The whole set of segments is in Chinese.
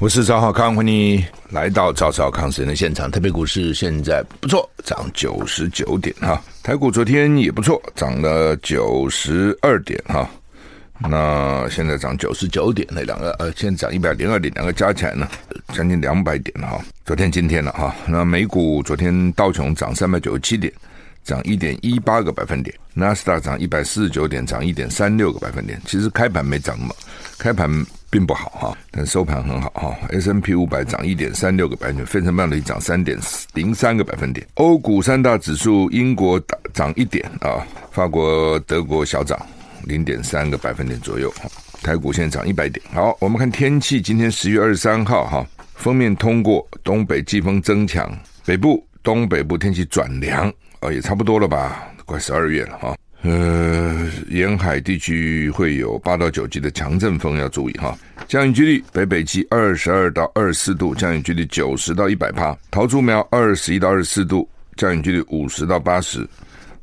我是赵少康，欢迎你来到赵少康时间的现场。特别股市现在不错，涨九十九点哈。台股昨天也不错，涨了九十二点哈。那现在涨九十九点，那两个呃，现在涨一百零二点，两个加起来呢，将近两百点了哈。昨天今天了哈。那美股昨天道琼涨三百九十七点，涨一点一八个百分点；纳斯达涨一百四十九点，涨一点三六个百分点。其实开盘没涨嘛，开盘。并不好哈，但收盘很好哈。S&P 五百涨一点三六个百分点，费城半导体涨三点零三个百分点。欧股三大指数，英国涨一点啊，法国、德国小涨零点三个百分点左右。台股现在涨一百点。好，我们看天气，今天十月二十三号哈，封面通过，东北季风增强，北部、东北部天气转凉啊，也差不多了吧，快十二月了哈。呃，沿海地区会有八到九级的强阵风，要注意哈。降雨几率北北基二十二到二十四度，降雨几率九十到一百趴。桃竹苗二十一到二十四度，降雨几率五十到八十。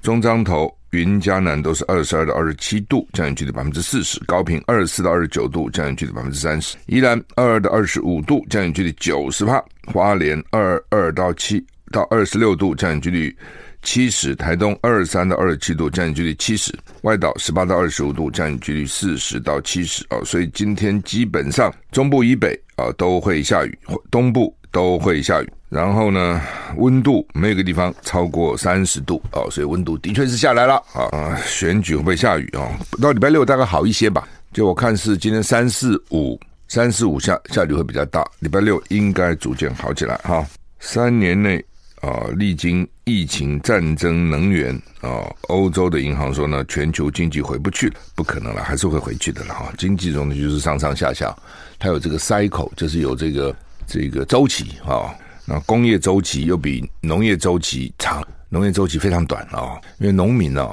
中彰投、云嘉南都是二十二到二十七度，降雨几率百分之四十。高屏二十四到二十九度，降雨几率百分之三十。宜兰二二到二十五度，降雨几率九十趴。花莲二二到七到二十六度，降雨几率。七十，台东二十三到二十七度，降雨几率七十；外岛十八到二十五度，降雨几率四十到七十哦。所以今天基本上中部以北啊都会下雨，东部都会下雨。然后呢，温度没有个地方超过三十度哦，所以温度的确是下来了啊。选举会不会下雨啊？到礼拜六大概好一些吧。就我看是今天三四五，三四五下下雨会比较大，礼拜六应该逐渐好起来哈。三年内。啊，历经疫情、战争、能源啊，欧洲的银行说呢，全球经济回不去了，不可能了，还是会回去的了哈。经济中呢，就是上上下下，它有这个 cycle，就是有这个这个周期啊。那工业周期又比农业周期长，农业周期非常短啊，因为农民呢，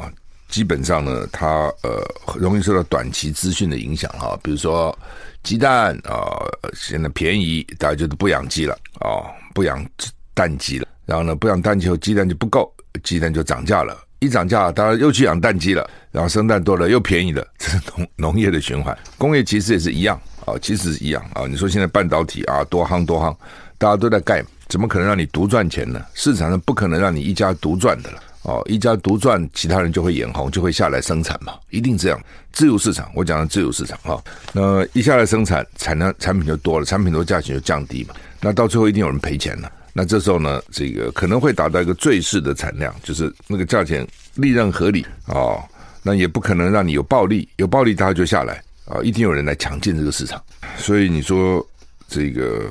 基本上呢，他呃容易受到短期资讯的影响哈，比如说鸡蛋啊，现在便宜，大家就不养鸡了啊，不养蛋鸡了。然后呢，不养蛋鸡后，鸡蛋就不够，鸡蛋就涨价了。一涨价，当然又去养蛋鸡了。然后生蛋多了，又便宜了。这是农农业的循环。工业其实也是一样啊，其实是一样啊。你说现在半导体啊多夯多夯，大家都在盖，怎么可能让你独赚钱呢？市场上不可能让你一家独赚的了哦。一家独赚，其他人就会眼红，就会下来生产嘛，一定这样。自由市场，我讲的自由市场啊，那一下来生产，产量产品就多了，产品多，价钱就降低嘛。那到最后一定有人赔钱了。那这时候呢，这个可能会达到一个最适的产量，就是那个价钱利润合理哦。那也不可能让你有暴利，有暴利它就下来啊、一定有人来抢进这个市场。所以你说这个，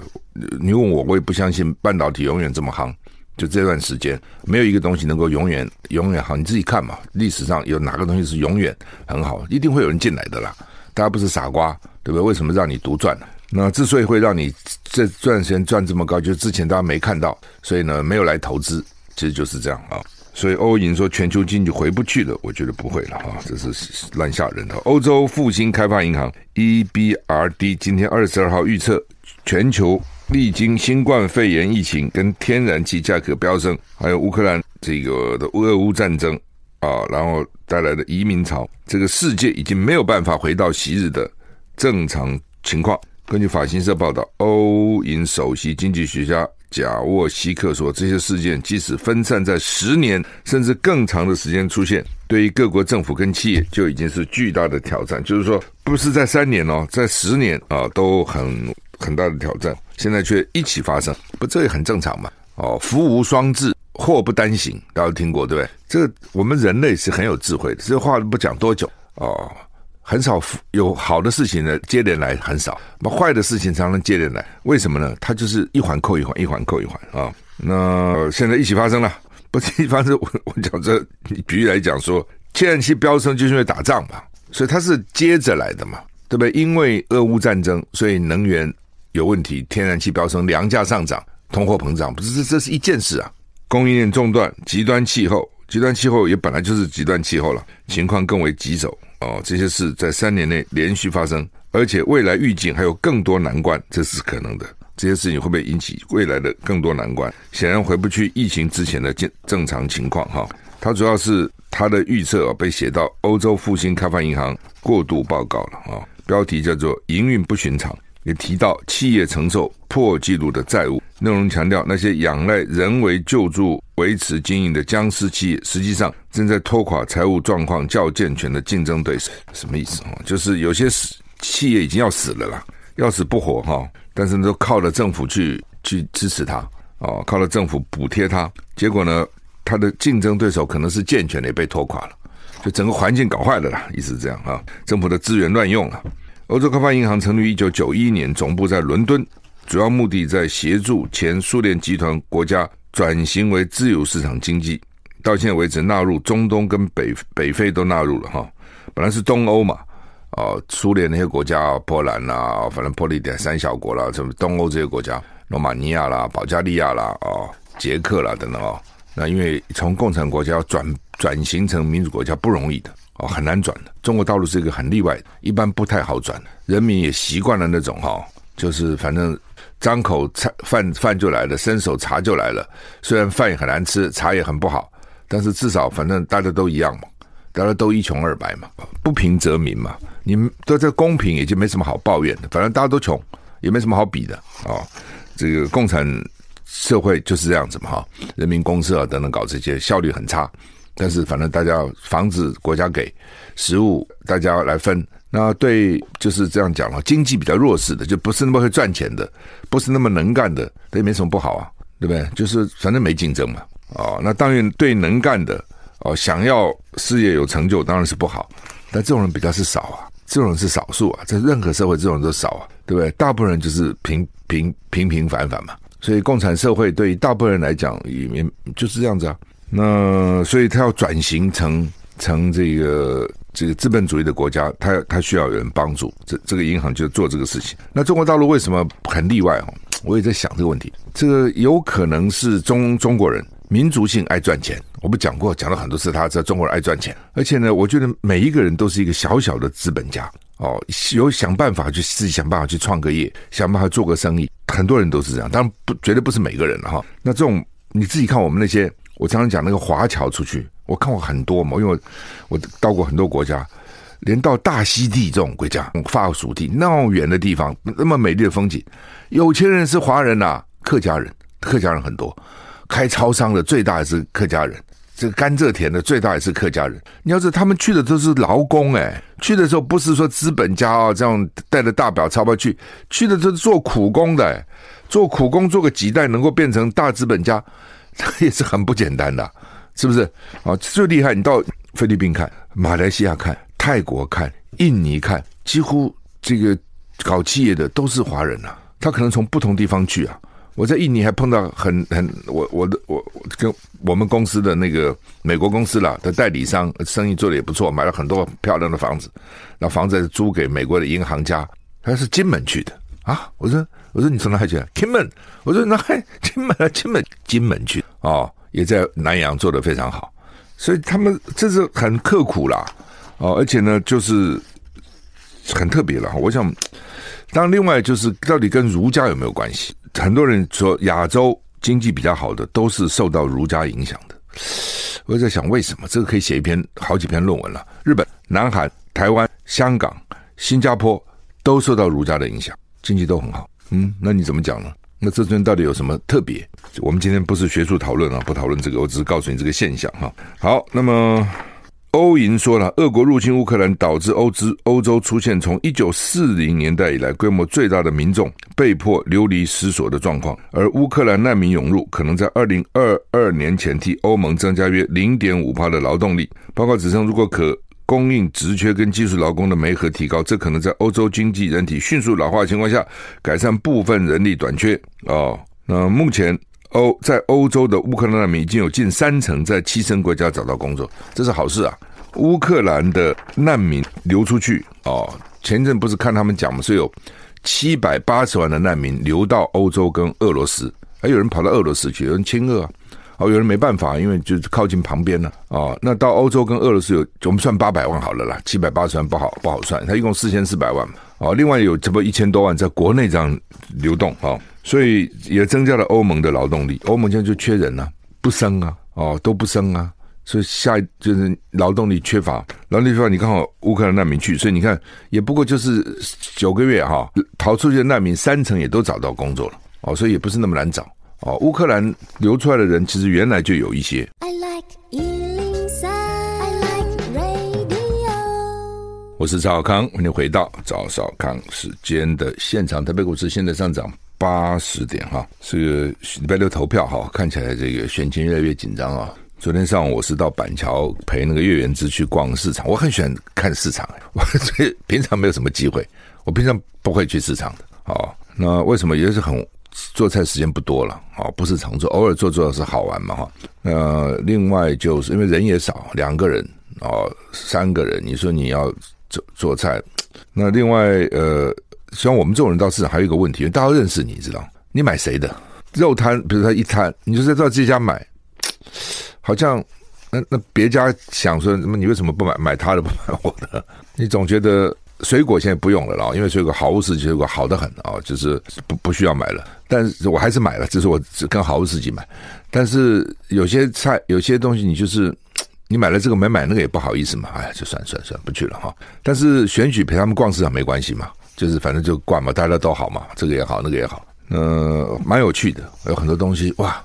你问我，我也不相信半导体永远这么夯。就这段时间，没有一个东西能够永远永远好。你自己看嘛，历史上有哪个东西是永远很好？一定会有人进来的啦。大家不是傻瓜，对不对？为什么让你独赚呢？那之所以会让你这段时间赚这么高，就是之前大家没看到，所以呢没有来投资，其实就是这样啊。所以欧银说全球经济回不去了，我觉得不会了哈，这是乱吓人的。欧洲复兴开发银行 EBRD 今天二十二号预测，全球历经新冠肺炎疫情跟天然气价格飙升，还有乌克兰这个的俄乌战争啊，然后带来的移民潮，这个世界已经没有办法回到昔日的正常情况。根据法新社报道，欧银首席经济学家贾沃西克说：“这些事件即使分散在十年甚至更长的时间出现，对于各国政府跟企业就已经是巨大的挑战。就是说，不是在三年哦，在十年啊都很很大的挑战，现在却一起发生，不这也很正常嘛？哦，福无双至，祸不单行，大家都听过对不对？这我们人类是很有智慧的，这话不讲多久哦。”很少有好的事情呢，接连来很少，那坏的事情常常接连来，为什么呢？它就是一环扣一环，一环扣一环啊。那现在一起发生了，不是一起发生。我我讲这，举例来讲说，天然气飙升就是因为打仗嘛，所以它是接着来的嘛，对不对？因为俄乌战争，所以能源有问题，天然气飙升，粮价上涨，通货膨胀，不是这这是一件事啊。供应链中断，极端气候，极端气候也本来就是极端气候了，情况更为棘手哦。这些事在三年内连续发生，而且未来预警还有更多难关，这是可能的。这些事情会不会引起未来的更多难关？显然回不去疫情之前的正正常情况哈。它主要是它的预测啊，被写到欧洲复兴开发银行过度报告了啊，标题叫做“营运不寻常”，也提到企业承受破纪录的债务。内容强调，那些仰赖人为救助维持经营的僵尸企业，实际上正在拖垮财务状况较健全的竞争对手。什么意思啊？就是有些企业已经要死了啦，要死不活哈。但是都靠着政府去去支持他哦，靠着政府补贴他，结果呢，他的竞争对手可能是健全的也被拖垮了，就整个环境搞坏了啦，意思是这样啊，政府的资源乱用了。欧洲开发银行成立于一九九一年，总部在伦敦，主要目的在协助前苏联集团国家转型为自由市场经济。到现在为止，纳入中东跟北北非都纳入了哈，本来是东欧嘛。哦，苏联那些国家，波兰啦，反正波利点三小国啦，什么东欧这些国家，罗马尼亚啦、保加利亚啦、哦，捷克啦等等哦。那因为从共产国家转转型成民主国家不容易的哦，很难转的。中国大陆是一个很例外的，一般不太好转。人民也习惯了那种哈、就是反正张口菜饭饭就来了，伸手茶就来了。虽然饭也很难吃，茶也很不好，但是至少反正大家都一样嘛，大家都一穷二白嘛，不平则鸣嘛。你们都在公平，也就没什么好抱怨的。反正大家都穷，也没什么好比的啊、这个共产社会就是这样子嘛，哈，人民公社等等搞这些效率很差。但是反正大家房子国家给，食物大家来分。那对就是这样讲了，经济比较弱势的，就不是那么会赚钱的，不是那么能干的，这也没什么不好啊，对不对？就是反正没竞争嘛，哦，那当然对能干的哦，想要事业有成就当然是不好，但这种人比较是少啊。这种人是少数啊，在任何社会这种人都少啊，对不对？大部分人就是平平平平凡凡嘛，所以共产社会对于大部分人来讲也就是这样子啊。那所以他要转型成成这个这个资本主义的国家，他他需要有人帮助。这这个银行就做这个事情。那中国大陆为什么很例外哦？我也在想这个问题。这个有可能是中中国人。民族性爱赚钱，我不讲过，讲了很多次，他知道中国人爱赚钱，而且呢，我觉得每一个人都是一个小小的资本家哦，有想办法去自己想办法去创个业，想办法做个生意，很多人都是这样，当然不绝对不是每个人了哈。那这种你自己看，我们那些我常常讲那个华侨出去，我看过很多嘛，因为我到过很多国家，连到大溪地这种国家，法属地那么远的地方，那么美丽的风景，有钱人是华人呐、啊，客家人，客家人很多。开超商的最大也是客家人，这个甘蔗田的最大也是客家人。你要知道，他们去的都是劳工哎，去的时候不是说资本家啊这样带着大表钞票去，去的都是做苦工的，做苦工做个几代能够变成大资本家，这也是很不简单的，是不是？啊，最厉害，你到菲律宾看，马来西亚看，泰国看，印尼看，几乎这个搞企业的都是华人呐，他可能从不同地方去啊。我在印尼还碰到很很我我的我跟我们公司的那个美国公司啦的代理商生意做的也不错，买了很多漂亮的房子，那房子租给美国的银行家，他是金门去的啊！我说我说你从哪里去？金门？我说那还 金门啊金门金门去哦，也在南洋做得非常好，所以他们这是很刻苦啦哦，而且呢就是很特别了。我想，当另外就是到底跟儒家有没有关系？很多人说亚洲经济比较好的都是受到儒家影响的，我在想为什么？这个可以写一篇好几篇论文了。日本、南韩、台湾、香港、新加坡都受到儒家的影响，经济都很好。嗯，那你怎么讲呢？那这尊到底有什么特别？我们今天不是学术讨论啊，不讨论这个，我只是告诉你这个现象哈。好，那么。欧银说了，俄国入侵乌克兰导致欧资欧洲出现从一九四零年代以来规模最大的民众被迫流离失所的状况，而乌克兰难民涌入可能在二零二二年前替欧盟增加约零点五趴的劳动力。报告指称，如果可供应职缺跟技术劳工的媒合提高，这可能在欧洲经济人体迅速老化的情况下改善部分人力短缺。哦，那目前。欧在欧洲的乌克兰难民已经有近三成在栖身国家找到工作，这是好事啊！乌克兰的难民流出去哦，前阵不是看他们讲嘛，是有七百八十万的难民流到欧洲跟俄罗斯，还有人跑到俄罗斯去，有人亲俄，哦，有人没办法，因为就是靠近旁边了啊、哦。那到欧洲跟俄罗斯有，我们算八百万好了啦，七百八十万不好不好算，他一共四千四百万嘛哦，另外有这么一千多万在国内这样流动啊、哦，所以也增加了欧盟的劳动力。欧盟现在就缺人啊，不生啊，哦都不生啊。所以下一就是劳动力缺乏，劳动力缺乏，你刚好乌克兰难民去，所以你看也不过就是九个月哈，逃出去的难民三成也都找到工作了哦，所以也不是那么难找哦。乌克兰流出来的人其实原来就有一些。I like 103, I like radio。我是赵少康，欢迎回到赵少康时间的现场。台北股市现在上涨八十点哈，是礼拜六投票哈，看起来这个选情越来越紧张啊。昨天上午我是到板桥陪那个叶元之去逛市场，我很喜欢看市场，我 所以平常没有什么机会，我平常不会去市场的。哦，那为什么也是很做菜时间不多了？哦，不是常做，偶尔做做是好玩嘛哈。那另外就是因为人也少，两个人哦，三个人，你说你要做做菜，那另外呃，像我们这种人到市场还有一个问题，大家认识你知道，你买谁的肉摊？比如说一摊，你就在到这家买。好像那那别家想说，那么你为什么不买买他的不买我的？你总觉得水果现在不用了啦，因为水果好物市水果好得很啊，就是不不需要买了。但是我还是买了，这是我跟好物市集买。但是有些菜有些东西，你就是你买了这个没买那个也不好意思嘛，哎，就算算算不去了哈。但是选举陪他们逛市场没关系嘛，就是反正就逛嘛，大家都好嘛，这个也好，那个也好，呃，蛮有趣的，有很多东西哇。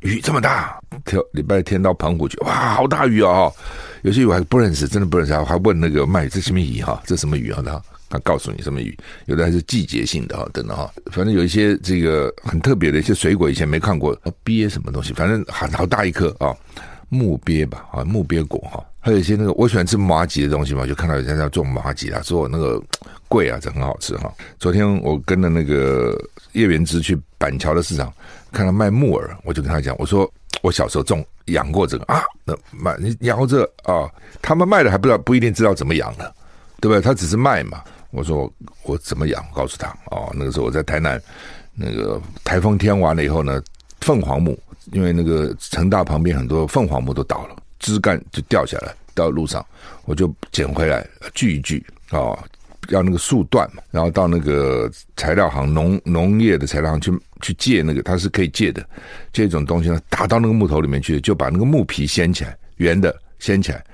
雨这么大，挑礼拜天到澎湖去，哇，好大雨哦！有些鱼我还不认识，真的不认识，还问那个卖这什么鱼哈？这什么鱼啊？他他告诉你什么鱼？有的还是季节性的哈，等等哈。反正有一些这个很特别的一些水果，以前没看过，鳖什么东西？反正好好大一颗啊，木鳖吧啊，木鳖果哈。还有一些那个我喜欢吃麻吉的东西嘛，就看到人家在做麻吉啊，做那个贵啊，这很好吃哈。昨天我跟了那个叶元之去板桥的市场。看到卖木耳，我就跟他讲，我说我小时候种养过这个啊，那卖你养过这啊，他们卖的还不知道不一定知道怎么养的，对不对？他只是卖嘛。我说我，怎么养？告诉他哦，那个时候我在台南，那个台风天完了以后呢，凤凰木，因为那个成大旁边很多凤凰木都倒了，枝干就掉下来到路上，我就捡回来锯一锯哦。要那个树段嘛，然后到那个材料行农农业的材料行去去借那个，它是可以借的，借一种东西呢，打到那个木头里面去，就把那个木皮掀起来，圆的掀起来，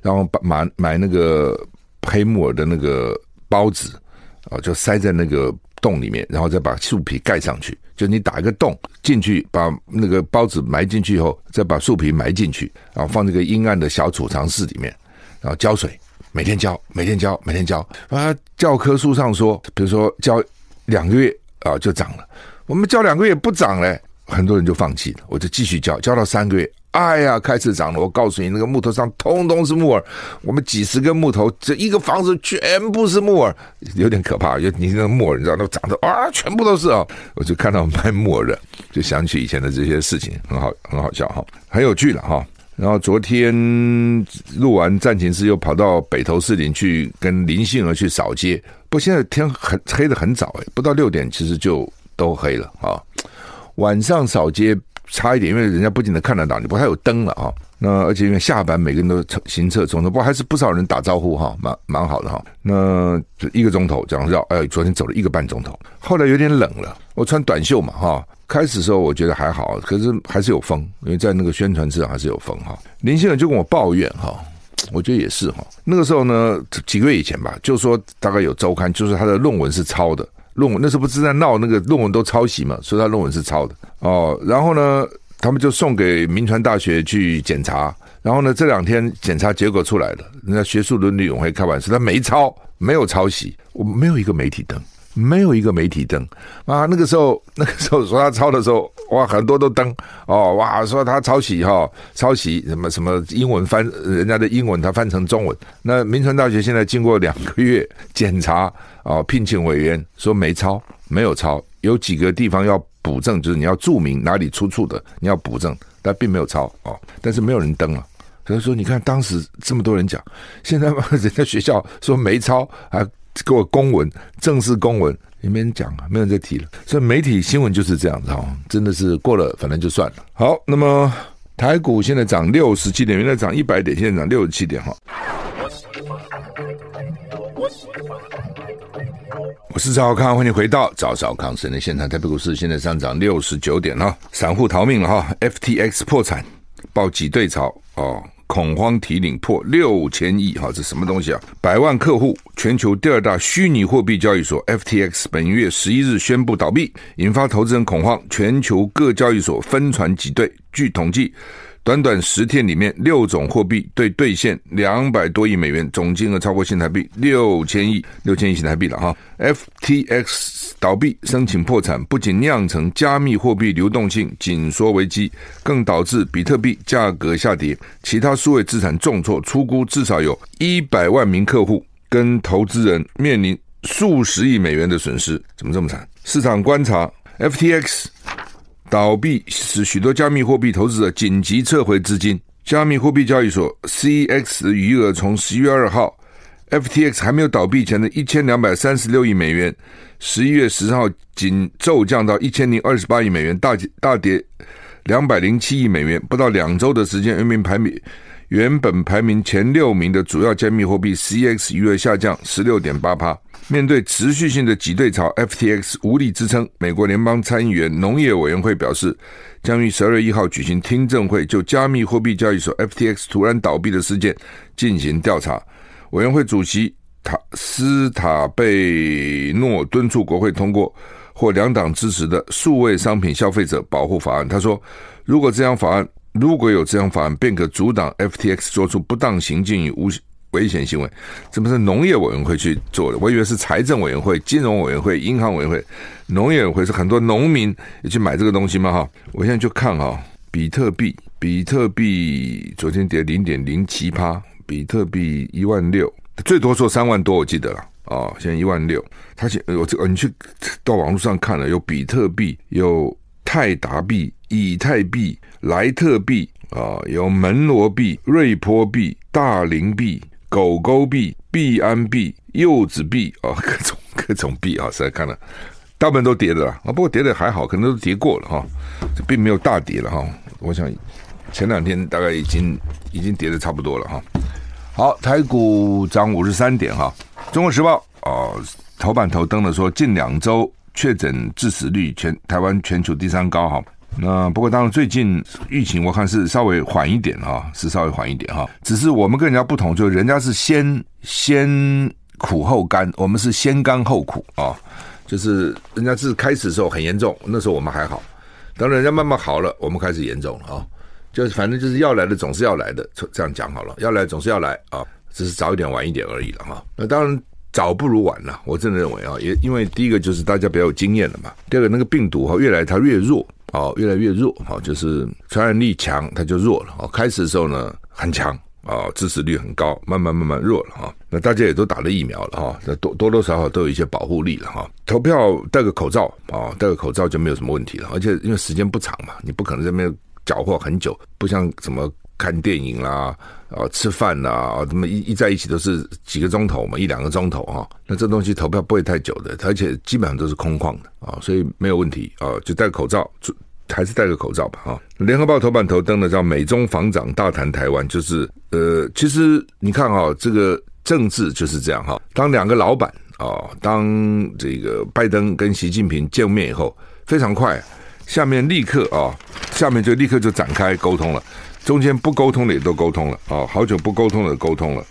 然后把买买那个黑木耳的那个包子啊，就塞在那个洞里面，然后再把树皮盖上去，就你打一个洞进去，把那个包子埋进去以后，再把树皮埋进去，然后放这个阴暗的小储藏室里面，然后浇水。每天浇，每天浇，每天浇啊！教科书上说，比如说浇两个月啊就长了，我们浇两个月不长嘞，很多人就放弃了。我就继续浇，浇到三个月，哎呀，开始长了。我告诉你，那个木头上通通是木耳，我们几十根木头，这一个房子全部是木耳，有点可怕。就你那个木耳，你知道，都长得啊，全部都是啊。我就看到卖木耳的，就想起以前的这些事情，很好，很好笑哈，很有趣了哈。然后昨天录完战情室，又跑到北投士林去跟林杏儿去扫街。不过现在天很黑的很早哎，不到六点其实就都黑了啊。晚上扫街差一点，因为人家不仅能看得到你，不过还有灯了啊。那而且因为下班，每个人都行车匆匆，不过还是不少人打招呼哈，蛮蛮好的哈。那一个钟头这样绕，哎，昨天走了一个半钟头。后来有点冷了，我穿短袖嘛哈。开始时候我觉得还好，可是还是有风，因为在那个宣传车上还是有风哈。林先生就跟我抱怨哈，我觉得也是哈。那个时候呢，几个月以前吧，就说大概有周刊，就是他的论文是抄的，论文那时候不是在闹那个论文都抄袭嘛，说他论文是抄的哦。然后呢，他们就送给民传大学去检查，然后呢，这两天检查结果出来了，人家学术伦理委员会开玩笑，他没抄，没有抄袭，我没有一个媒体登。没有一个媒体登啊！那个时候，那个时候说他抄的时候，哇，很多都登哦，哇，说他抄袭哈，抄袭什么什么英文翻人家的英文，他翻成中文。那民传大学现在经过两个月检查啊，聘请委员说没抄，没有抄，有几个地方要补正，就是你要注明哪里出处的，你要补正，但并没有抄哦，但是没有人登了。所以说，你看当时这么多人讲，现在嘛，人家学校说没抄啊。给我公文，正式公文，也没人讲啊，没人再提了。所以媒体新闻就是这样子哈，真的是过了，反正就算了。好，那么台股现在涨六十七点，原来涨一百点，现在涨六十七点哈。我是赵少康，欢迎回到赵少康生的现场。台北股市现在上涨六十九点哈，散户逃命了哈，FTX 破产，爆挤兑潮哦。恐慌提领破六千亿，哈，这什么东西啊？百万客户，全球第二大虚拟货币交易所 FTX 本月十一日宣布倒闭，引发投资人恐慌，全球各交易所分船挤兑。据统计。短短十天里面，六种货币兑兑现两百多亿美元，总金额超过新台币六千亿，六千亿新台币了哈。FTX 倒闭，申请破产，不仅酿成加密货币流动性紧缩危机，更导致比特币价格下跌，其他数位资产重挫，出估至少有一百万名客户跟投资人面临数十亿美元的损失。怎么这么惨？市场观察 FTX。倒闭使许多加密货币投资者紧急撤回资金。加密货币交易所 CEX 余额从十一月二号 FTX 还没有倒闭前的一千两百三十六亿美元，十一月十号仅骤降到一千零二十八亿美元，大大跌两百零七亿美元。不到两周的时间，原名排名原本排名前六名的主要加密货币 CEX 余额下降十六点八趴。面对持续性的挤兑潮，FTX 无力支撑。美国联邦参议员农业委员会表示，将于十二月一号举行听证会，就加密货币交易所 FTX 突然倒闭的事件进行调查。委员会主席塔斯塔贝诺敦促国会通过或两党支持的数位商品消费者保护法案。他说，如果这项法案如果有这项法案，便可阻挡 FTX 做出不当行径与无。危险行为，怎么是农业委员会去做的？我以为是财政委员会、金融委员会、银行委员会。农业委员会是很多农民也去买这个东西嘛？哈，我现在就看哈，比特币，比特币昨天跌零点零七趴，比特币一万六，最多说三万多，我记得了哦，现在一万六。他现我这你去到网络上看了，有比特币，有泰达币、以太币、莱特币啊，有门罗币、瑞波币、大林币。狗狗币、币安币、柚子币啊，各种各种币啊，实在看了，大部分都跌的啦啊，不过跌的还好，可能都跌过了哈，这并没有大跌了哈。我想前两天大概已经已经跌的差不多了哈。好，台股涨五十三点哈。中国时报啊头版头登的说，近两周确诊致死率全台湾全球第三高哈。那不过，当然最近疫情我看是稍微缓一点哈，是稍微缓一点哈。只是我们跟人家不同，就人家是先先苦后甘，我们是先甘后苦啊。就是人家是开始的时候很严重，那时候我们还好。等人家慢慢好了，我们开始严重了啊。就是反正就是要来的总是要来的，这样讲好了，要来总是要来啊，只是早一点晚一点而已了哈。那当然早不如晚了，我真的认为啊，也因为第一个就是大家比较有经验了嘛，第二个那个病毒哈越来它越弱。哦，越来越弱，哦，就是传染力强，它就弱了。哦，开始的时候呢很强，哦，支持率很高，慢慢慢慢弱了，哈。那大家也都打了疫苗了，哈，那多多多少少都有一些保护力了，哈。投票戴个口罩，哦，戴个口罩就没有什么问题了。而且因为时间不长嘛，你不可能在那边搅和很久，不像什么。看电影啦，啊，吃饭啦，啊，这么一一在一起都是几个钟头嘛，一两个钟头哈。那这东西投票不会太久的，而且基本上都是空旷的啊，所以没有问题啊，就戴口罩，还是戴个口罩吧哈。联合报头版头登的叫美中防长大谈台湾，就是呃，其实你看哈，这个政治就是这样哈。当两个老板啊，当这个拜登跟习近平见面以后，非常快，下面立刻啊，下面就立刻就展开沟通了。中间不沟通的也都沟通了啊，好久不沟通的沟通了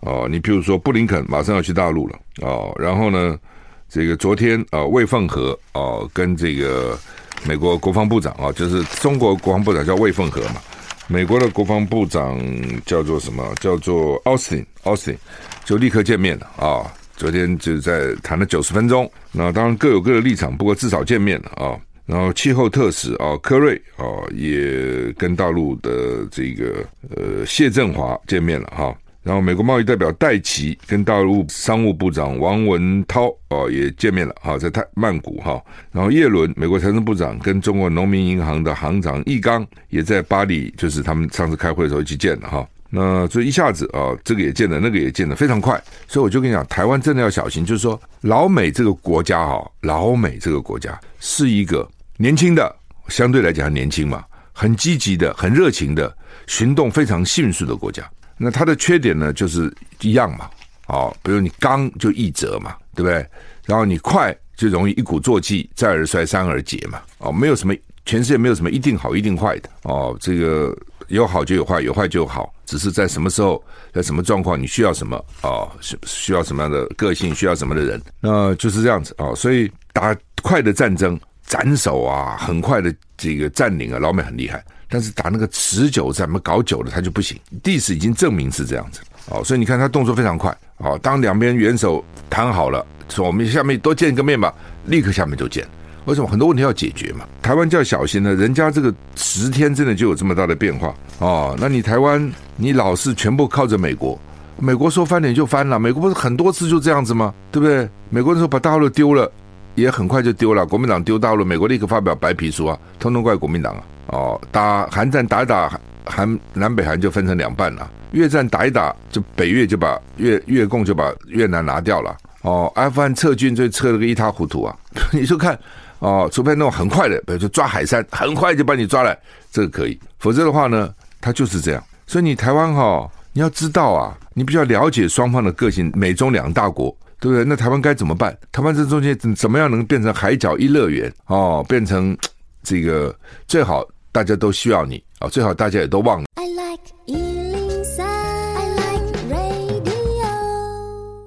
哦。你譬如说布林肯马上要去大陆了哦，然后呢，这个昨天啊，魏凤和啊跟这个美国国防部长啊，就是中国国防部长叫魏凤和嘛，美国的国防部长叫做什么？叫做奥斯汀，奥斯汀就立刻见面了啊。昨天就在谈了九十分钟，那当然各有各的立场，不过至少见面了啊。然后气候特使啊，柯瑞啊，也跟大陆的这个呃谢振华见面了哈。然后美国贸易代表戴琪跟大陆商务部长王文涛哦也见面了哈，在泰曼谷哈。然后叶伦美国财政部长跟中国农民银行的行长易纲也在巴黎，就是他们上次开会的时候一起见的哈。那这一下子啊，这个也见了，那个也见了，非常快。所以我就跟你讲，台湾真的要小心，就是说老美这个国家哈，老美这个国家是一个年轻的，相对来讲很年轻嘛，很积极的，很热情的，行动非常迅速的国家。那它的缺点呢，就是一样嘛，哦，比如你刚就易折嘛，对不对？然后你快就容易一鼓作气，再而衰，三而竭嘛，哦，没有什么，全世界没有什么一定好一定坏的，哦，这个。有好就有坏，有坏就好，只是在什么时候，在什么状况，你需要什么啊？需、需要什么样的个性，需要什么的人，那就是这样子啊、哦。所以打快的战争，斩首啊，很快的这个占领啊，老美很厉害。但是打那个持久战，我们搞久了他就不行。历史已经证明是这样子哦。所以你看他动作非常快哦。当两边元首谈好了，说我们下面多见一个面吧，立刻下面就见。为什么很多问题要解决嘛？台湾就要小心了，人家这个十天真的就有这么大的变化哦。那你台湾，你老是全部靠着美国，美国说翻脸就翻了，美国不是很多次就这样子吗？对不对？美国人说把大陆丢了，也很快就丢了。国民党丢大陆，美国立刻发表白皮书啊，通通怪国民党啊。哦，打韩战打一打，韩南北韩就分成两半了。越战打一打，就北越就把越越共就把越南拿掉了。哦，阿富汗撤军就撤了个一塌糊涂啊。你就看。哦，除非那种很快的，比如说抓海山，很快就把你抓来，这个可以。否则的话呢，他就是这样。所以你台湾哈、哦，你要知道啊，你必须要了解双方的个性，美中两大国，对不对？那台湾该怎么办？台湾这中间怎么样能变成海角一乐园？哦，变成这个最好大家都需要你啊、哦，最好大家也都忘了。I like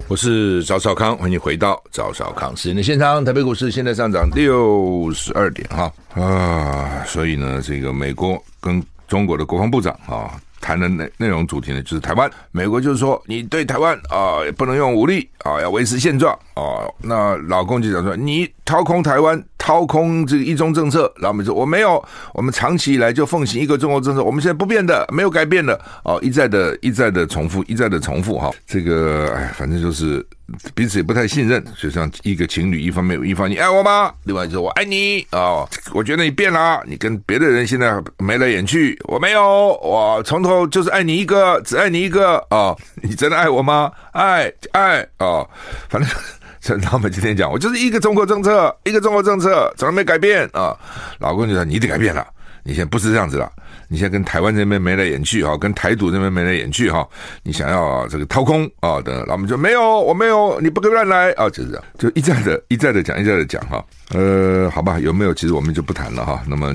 我是赵少康，欢迎回到赵少康时间的现场。台北股市现在上涨六十二点哈啊，所以呢，这个美国跟中国的国防部长啊。谈的内内容主题呢，就是台湾。美国就是说，你对台湾啊，也不能用武力啊，要维持现状啊。那老共就讲说，你掏空台湾，掏空这个一中政策。老美说，我没有，我们长期以来就奉行一个中国政策，我们现在不变的，没有改变的。哦，一再的，一再的重复，一再的重复哈。这个哎，反正就是。彼此也不太信任，就像一个情侣，一方面有一方你爱我吗？另外就说我爱你啊、哦，我觉得你变了，你跟别的人现在眉来眼去，我没有，我从头就是爱你一个，只爱你一个啊、哦，你真的爱我吗？爱爱啊、哦，反正 陈老板今天讲，我就是一个中国政策，一个中国政策，从来没改变啊、老公就说你得改变了，你现在不是这样子了。你现在跟台湾这边眉来眼去哈，跟台独这边眉来眼去哈，你想要这个掏空啊？等老们就没有，我没有，你不可以乱来啊！就是这样，就一再的、一再的讲，一再的讲哈。呃，好吧，有没有？其实我们就不谈了哈。那么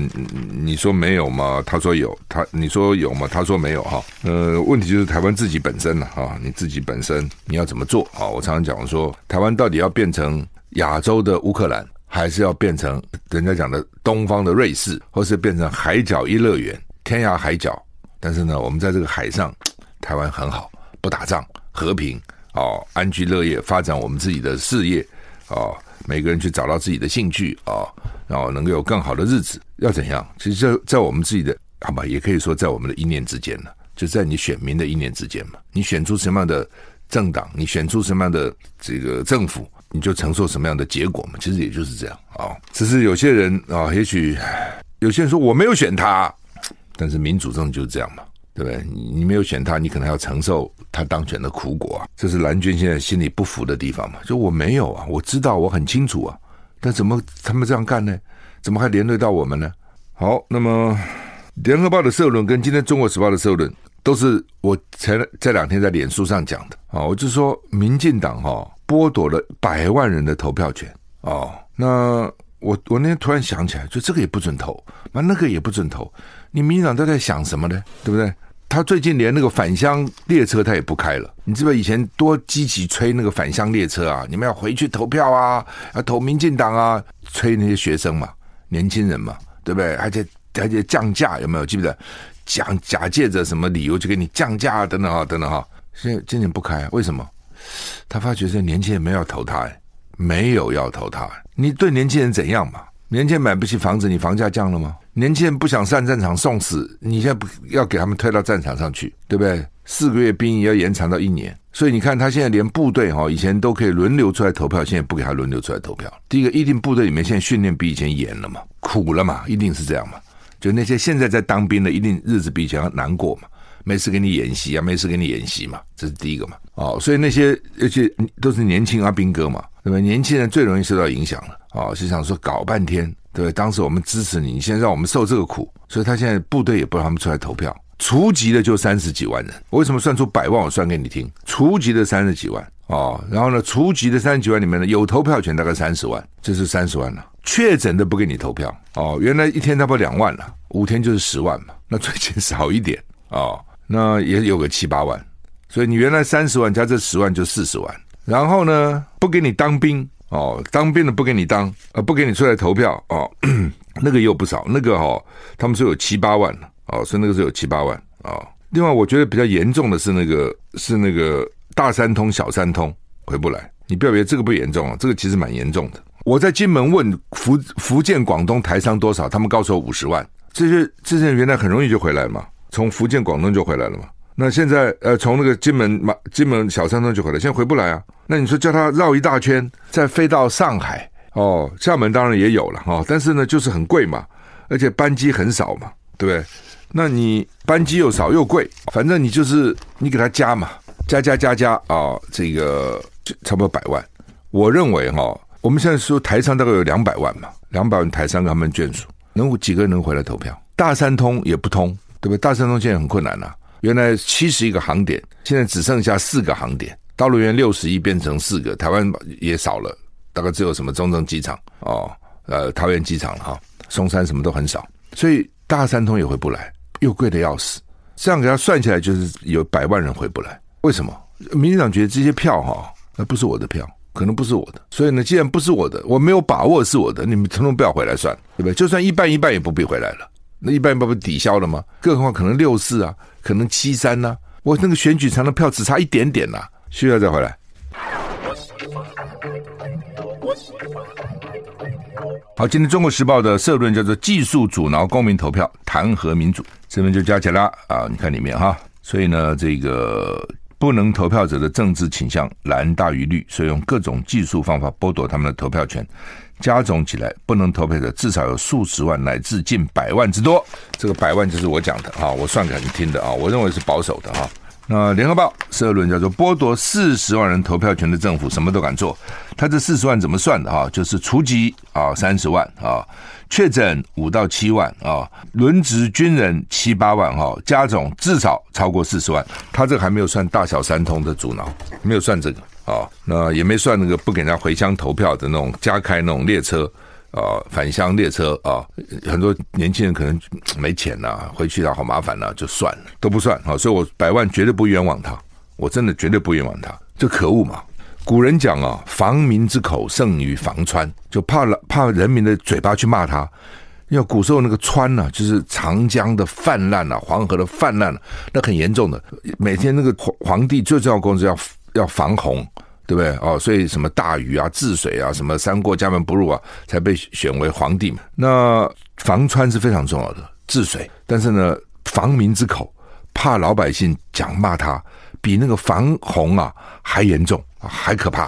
你说没有吗？他说有，他你说有吗？他说没有哈。呃，问题就是台湾自己本身了哈，你自己本身你要怎么做啊？我常常讲说，台湾到底要变成亚洲的乌克兰，还是要变成人家讲的东方的瑞士，或是变成海角一乐园？天涯海角，但是呢，我们在这个海上，台湾很好，不打仗，和平哦，安居乐业，发展我们自己的事业哦，每个人去找到自己的兴趣哦，然后能够有更好的日子，要怎样？其实在，在我们自己的好吧，也可以说在我们的一念之间呢，就在你选民的一念之间嘛。你选出什么样的政党，你选出什么样的这个政府，你就承受什么样的结果嘛。其实也就是这样啊、哦。只是有些人啊、哦，也许有些人说我没有选他。但是民主政就是这样嘛，对不对？你没有选他，你可能要承受他当选的苦果啊。这是蓝军现在心里不服的地方嘛。就我没有啊，我知道我很清楚啊，但怎么他们这样干呢？怎么还连累到我们呢？好，那么联合报的社论跟今天中国时报的社论都是我前这两天在脸书上讲的啊。我就说民进党哈剥夺了百万人的投票权哦。那我我那天突然想起来，就这个也不准投，那那个也不准投。你民进党都在想什么呢？对不对？他最近连那个返乡列车他也不开了。你知不知道以前多积极催那个返乡列车啊？你们要回去投票啊，要投民进党啊，催那些学生嘛，年轻人嘛，对不对？而且而且降价有没有？记不得？讲假借着什么理由就给你降价啊，等等哈，等等哈。现在今年不开，为什么？他发觉这年轻人没有投他，没有要投他。你对年轻人怎样嘛？年轻人买不起房子，你房价降了吗？年轻人不想上战场送死，你现在不要给他们推到战场上去，对不对？四个月兵役要延长到一年，所以你看他现在连部队哈，以前都可以轮流出来投票，现在不给他轮流出来投票。第一个，一定部队里面现在训练比以前严了嘛，苦了嘛，一定是这样嘛。就那些现在在当兵的，一定日子比以前要难过嘛。没事给你演习啊，没事给你演习嘛，这是第一个嘛。哦，所以那些而且都是年轻阿兵哥嘛，那么？年轻人最容易受到影响了。哦，就想说搞半天，对？当时我们支持你，你现在让我们受这个苦，所以他现在部队也不让他们出来投票。除籍的就三十几万人，我为什么算出百万？我算给你听，除籍的三十几万哦，然后呢，除籍的三十几万里面呢，有投票权大概三十万，这是三十万了。确诊的不给你投票哦，原来一天差不多两万了，五天就是十万嘛，那最近少一点哦，那也有个七八万，所以你原来三十万加这十万就四十万，然后呢，不给你当兵哦，当兵的不给你当，呃，不给你出来投票哦，那个也有不少，那个哦，他们说有七八万哦，所以那个时候有七八万啊、哦。另外，我觉得比较严重的是那个是那个大三通、小三通回不来。你不要以为这个不严重啊，这个其实蛮严重的。我在金门问福福建、广东台商多少，他们告诉我五十万。这些这些人原来很容易就回来嘛，从福建、广东就回来了嘛。那现在呃，从那个金门马金门小三通就回来，现在回不来啊。那你说叫他绕一大圈再飞到上海哦，厦门当然也有了哈、哦，但是呢就是很贵嘛，而且班机很少嘛，对不对？那你班机又少又贵，反正你就是你给他加嘛，加加加加啊、这个差不多百万。我认为哈、哦，我们现在说台商大概有两百万嘛，两百万台商跟他们眷属，能几个人能回来投票？大三通也不通，对不对？大三通现在很困难呐、原来七十一个航点，现在只剩下四个航点，大陆原六十一变成四个，台湾也少了，大概只有什么中正机场哦，呃，桃园机场了哈，松山什么都很少，所以大三通也回不来。又贵的要死，这样给他算起来就是有百万人回不来。为什么？民进党觉得这些票哈，那不是我的票，可能不是我的。所以呢，既然不是我的，我没有把握是我的，你们统统不要回来算，对不对？就算一半一半也不必回来了，那一半一半不抵消了吗？更何况可能六四啊，可能七三呐，我那个选举场的票只差一点点呐、需要再回来。好，今天《中国时报》的社论叫做“技术阻挠公民投票，弹劾民主”，这边就加起来了啊！你看里面哈，所以呢，这个不能投票者的政治倾向蓝大于绿，所以用各种技术方法剥夺他们的投票权，加总起来，不能投票者至少有数十万乃至近百万之多。这个百万就是我讲的啊，我算给你听的啊，我认为是保守的哈。那联合报社论叫做剥夺四十万人投票权的政府什么都敢做，他这四十万怎么算的哈？就是除籍啊三十万啊，确诊五到七万啊，轮值军人七八万哈，加总至少超过四十万。他这个还没有算大小三通的阻挠，没有算这个啊，那也没算那个不给人家回乡投票的那种加开那种列车。啊、返乡列车啊、很多年轻人可能没钱呐、啊，回去了好麻烦呐、啊，就算了，都不算啊。所以我百万绝对不冤枉他，我真的绝对不冤枉他。这可恶嘛！古人讲啊，防民之口胜于防川，就怕了怕人民的嘴巴去骂他。因为古时候那个川呢、啊，就是长江的泛滥啊，黄河的泛滥、啊，那很严重的。每天那个皇皇帝最重要的工作要要防洪。对不对？哦，所以什么大禹啊、治水啊、什么三过家门不入啊，才被选为皇帝嘛。那防川是非常重要的治水，但是呢，防民之口，怕老百姓讲骂他，比那个防洪啊还严重，还可怕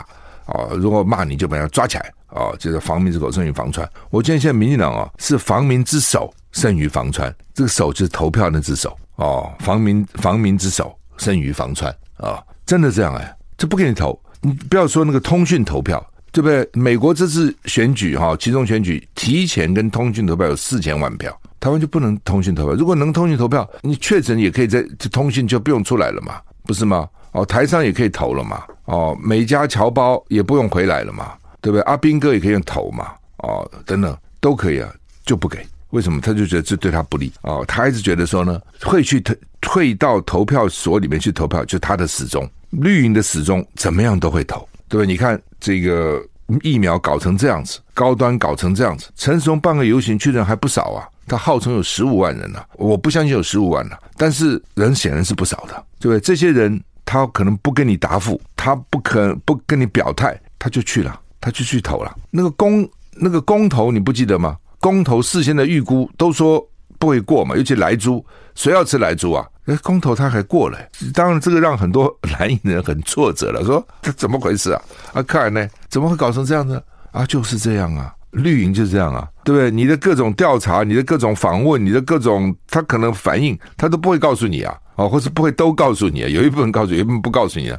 啊、如果骂你就把他抓起来啊、就是防民之口胜于防川。我建议现在民进党啊是防民之手胜于防川，这个手就是投票那只手哦，防民防民之手胜于防川啊、真的这样哎，这不给你投。你不要说那个通讯投票，对不对？美国这次选举哈，其中选举提前跟通讯投票有四千万票，台湾就不能通讯投票。如果能通讯投票，你确诊也可以在这通讯就不用出来了嘛，不是吗？哦，台商也可以投了嘛，哦，美加侨胞也不用回来了嘛，对不对？阿兵哥也可以用投嘛，哦，等等都可以啊，就不给，为什么？他就觉得这对他不利哦，他一直觉得说呢，会去退退到投票所里面去投票，就他的始终。绿营的死忠怎么样都会投，对不对？你看这个疫苗搞成这样子，高端搞成这样子，陈时中办个游行去的人还不少啊，他号称有十五万人呢、我不相信有十五万呢、但是人显然是不少的，对不对？这些人他可能不跟你答复，他不肯不跟你表态，他就去了，他就去投了。那个公那个公投你不记得吗？公投事先的预估都说不会过嘛，尤其莱猪，谁要吃莱猪啊？哎，公投他还过了，当然这个让很多蓝营人很挫折了，说这怎么回事啊？啊，看来呢，怎么会搞成这样子啊？就是这样啊，绿营就是这样啊，对不对？你的各种调查，你的各种访问，你的各种他可能反应，他都不会告诉你啊。哦，或是不会都告诉你啊，有一部分告诉，有一部分不告诉你啊。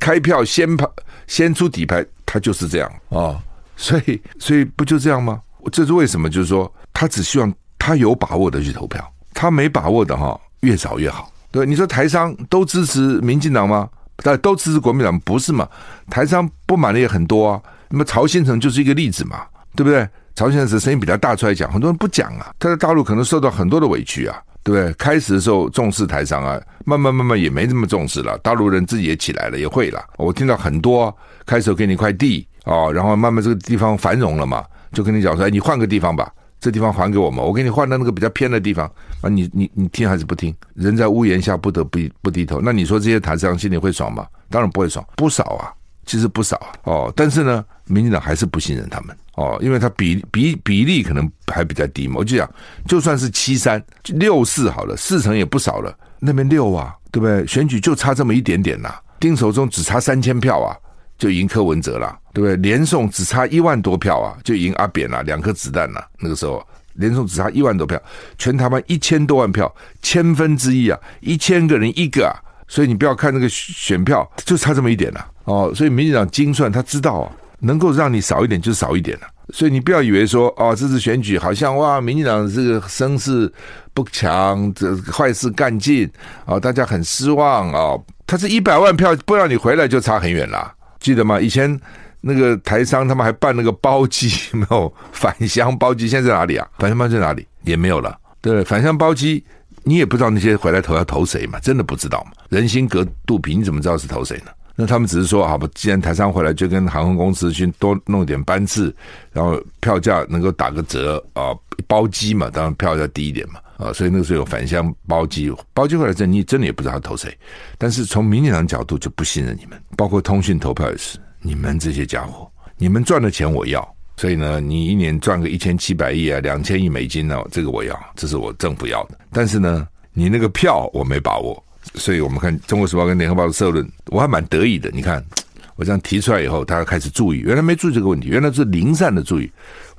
开票先跑，先出底牌，他就是这样哦。所以，所以不就这样吗？这是为什么？就是说，他只希望他有把握的去投票，他没把握的哈，越少越好。对，你说台商都支持民进党吗？但都支持国民党不是嘛？台商不满的也很多啊。那么曹兴诚就是一个例子嘛，对不对？曹先生声音比较大，出来讲，很多人不讲啊。他在大陆可能受到很多的委屈啊，对不对？开始的时候重视台商啊，慢慢慢慢也没这么重视了。大陆人自己也起来了，也会了。我听到很多开始给你一块地啊，然后慢慢这个地方繁荣了嘛，就跟你讲说，哎，你换个地方吧，这地方还给我们，我给你换到那个比较偏的地方啊。你你你听还是不听？人在屋檐下，不得不不低头。那你说这些台商心里会爽吗？当然不会爽，不少啊，其实不少啊。哦，但是呢，民进党还是不信任他们。哦，因为他比比比例可能还比较低嘛，我就讲，就算是七三六四好了，四成也不少了，那边六啊，对不对？选举就差这么一点点呐，丁守中只差三千票啊，就赢柯文哲了，对不对？连送只差一万多票啊，就赢阿扁了，两颗子弹了，那个时候连送只差一万多票，全台湾一千多万票，千分之一啊，一千个人一个啊，所以你不要看那个选票，就差这么一点了哦，所以民进党精算，他知道啊。能够让你少一点就少一点了，所以你不要以为说哦，这次选举好像哇，民进党这个声势不强，这坏事干尽啊，大家很失望啊。他是一百万票不让你回来就差很远了，记得吗？以前那个台商他们还办那个包机，没 有返乡包机，现在在哪里啊？返乡包机在哪里？也没有了。对，返乡包机你也不知道那些回来投要投谁嘛？真的不知道嘛？人心隔肚皮，你怎么知道是投谁呢？那他们只是说，好吧，既然台商回来，就跟航空公司去多弄点班次，然后票价能够打个折啊，包机嘛，当然票价低一点嘛，啊，所以那个时候有返乡包机，包机回来之后，你真的也不知道他投谁。但是从民进党角度就不信任你们，包括通讯投票也是，你们这些家伙，你们赚的钱我要，所以呢，你一年赚个一千七百亿啊，两千亿美金呢，这个我要，这是我政府要的。但是呢，你那个票我没把握。所以我们看《中国时报》跟《联合报》的社论，我还蛮得意的。你看，我这样提出来以后，大家开始注意，原来没注意这个问题，原来是零散的注意。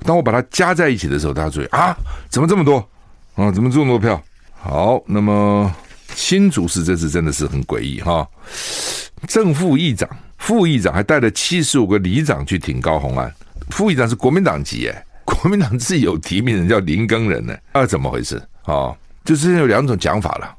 当我把它加在一起的时候，大家注意啊，怎么这么多啊？怎么这么多票？好，那么新竹市这次真的是很诡异哈。正副议长、副议长还带了七十五个里长去挺高虹安，副议长是国民党籍哎，国民党自己有提名人叫林耕人呢，那怎么回事？啊，就是有两种讲法了。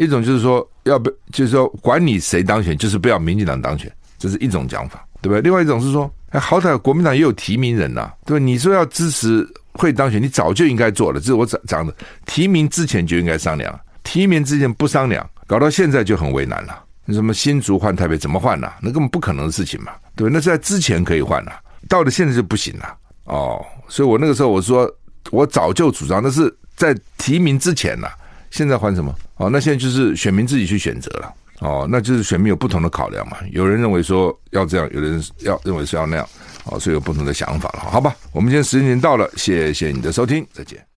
一种就是说，要不就是说，管你谁当选，就是不要民进党当选，这是一种讲法，对不对？另外一种是说，哎，好歹国民党也有提名人呐、对吧？你说要支持会当选，你早就应该做了，这是我讲讲的。提名之前就应该商量，提名之前不商量，搞到现在就很为难了。什么新竹换台北怎么换呢、那根本不可能的事情嘛，对不对？那是在之前可以换呐、到了现在就不行了。哦，所以我那个时候我说，我早就主张，那是在提名之前呐、现在换什么？哦，那现在就是选民自己去选择了。哦，那就是选民有不同的考量嘛。有人认为说要这样，有人要认为是要那样。哦，所以有不同的想法了。好吧，我们今天时间已经到了，谢谢你的收听，再见。